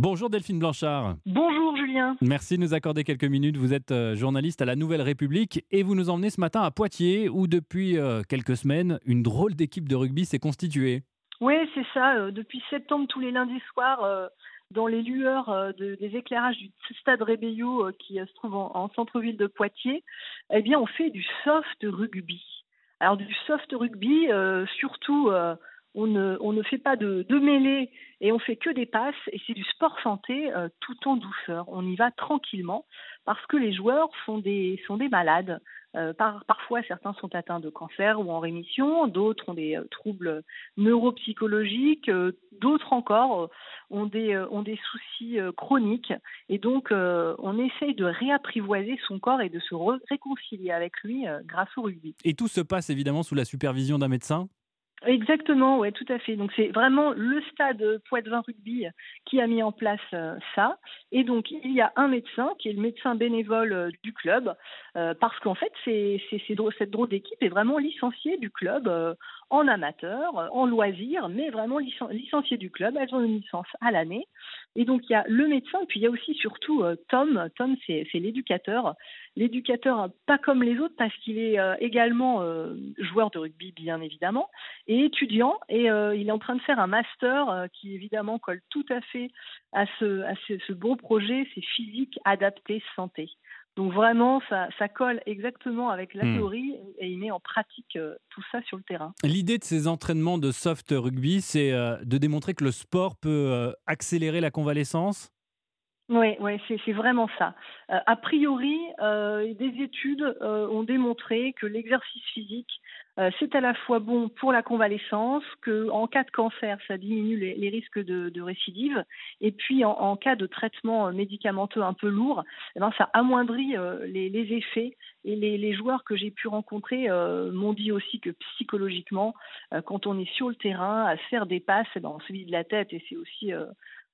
Bonjour Delphine Blanchard. Bonjour Julien. Merci de nous accorder quelques minutes. Vous êtes euh, journaliste à la Nouvelle République et vous nous emmenez ce matin à Poitiers où depuis euh, quelques semaines, une drôle d'équipe de rugby s'est constituée. Oui, c'est ça. Euh, depuis septembre, tous les lundis soirs, dans les lueurs des éclairages du stade Rébello qui se trouve en, centre-ville de Poitiers, eh bien, on fait du soft rugby. Alors du soft rugby, surtout on ne, fait pas de, de mêlée et on fait que des passes et c'est du sport santé euh, tout en douceur. On y va tranquillement parce que les joueurs sont des, malades. Euh, parfois, certains sont atteints de cancer ou en rémission, d'autres ont des euh, troubles neuropsychologiques, d'autres encore ont des, ont des soucis chroniques. Et donc, on essaye de réapprivoiser son corps et de se réconcilier avec lui grâce au rugby. Et tout se passe évidemment sous la supervision d'un médecin? Exactement, ouais, tout à fait. Donc c'est vraiment le stade Poitvin Rugby qui a mis en place euh, ça. Et donc il y a un médecin qui est le médecin bénévole euh, du club, euh, parce qu'en fait c'est, cette drôle d'équipe est vraiment licenciée du club en amateur, en loisir, mais vraiment licenciée du club. Elles ont une licence à l'année. Et donc il y a le médecin, puis il y a aussi surtout Tom. Tom c'est, l'éducateur. L'éducateur pas comme les autres parce qu'il est également joueur de rugby bien évidemment et étudiant et euh, il est en train de faire un master euh, qui évidemment colle tout à fait à ce, beau projet, c'est physique adapté santé. Donc vraiment, ça, ça, colle exactement avec la hmm. théorie et il met en pratique euh, tout ça sur le terrain. L'idée de ces entraînements de soft rugby, c'est de démontrer que le sport peut accélérer la convalescence? Oui, c'est vraiment ça. a priori, des études ont démontré que l'exercice physique euh, c'est à la fois bon pour la convalescence, que en cas de cancer, ça diminue les, risques de, récidive, et puis en, cas de traitement médicamenteux un peu lourd, eh ben, ça amoindrit euh, les, effets. Et les, joueurs que j'ai pu rencontrer euh, m'ont dit aussi que psychologiquement, quand on est sur le terrain, à faire des passes, eh ben, on se vide la tête, et c'est aussi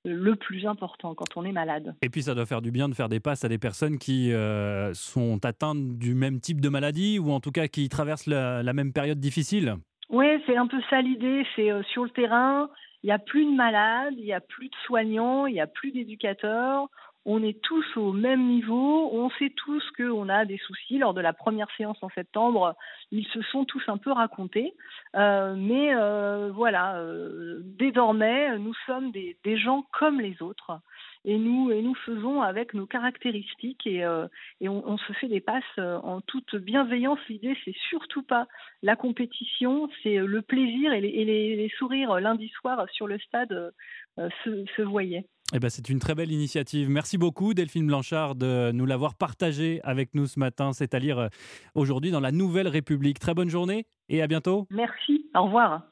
le plus important quand on est malade. Et puis ça doit faire du bien de faire des passes à des personnes qui euh, sont atteintes du même type de maladie ou en tout cas qui traversent la, même période difficile. Oui, c'est un peu ça l'idée. C'est euh, sur le terrain, il n'y a plus de malades, il n'y a plus de soignants, il n'y a plus d'éducateurs on est tous au même niveau, on sait tous qu'on a des soucis. Lors de la première séance en septembre, ils se sont tous un peu racontés. Euh, mais euh, voilà, euh, désormais, nous sommes des, gens comme les autres. Et nous, faisons avec nos caractéristiques et, on, se fait des passes en toute bienveillance. L'idée, c'est surtout pas la compétition, c'est le plaisir et les, sourires lundi soir sur le stade se voyaient. Eh ben, c'est une très belle initiative. Merci beaucoup Delphine Blanchard de nous l'avoir partagé avec nous ce matin. C'est à lire euh, aujourd'hui dans la Nouvelle République. Très bonne journée et à bientôt. Merci. Au revoir.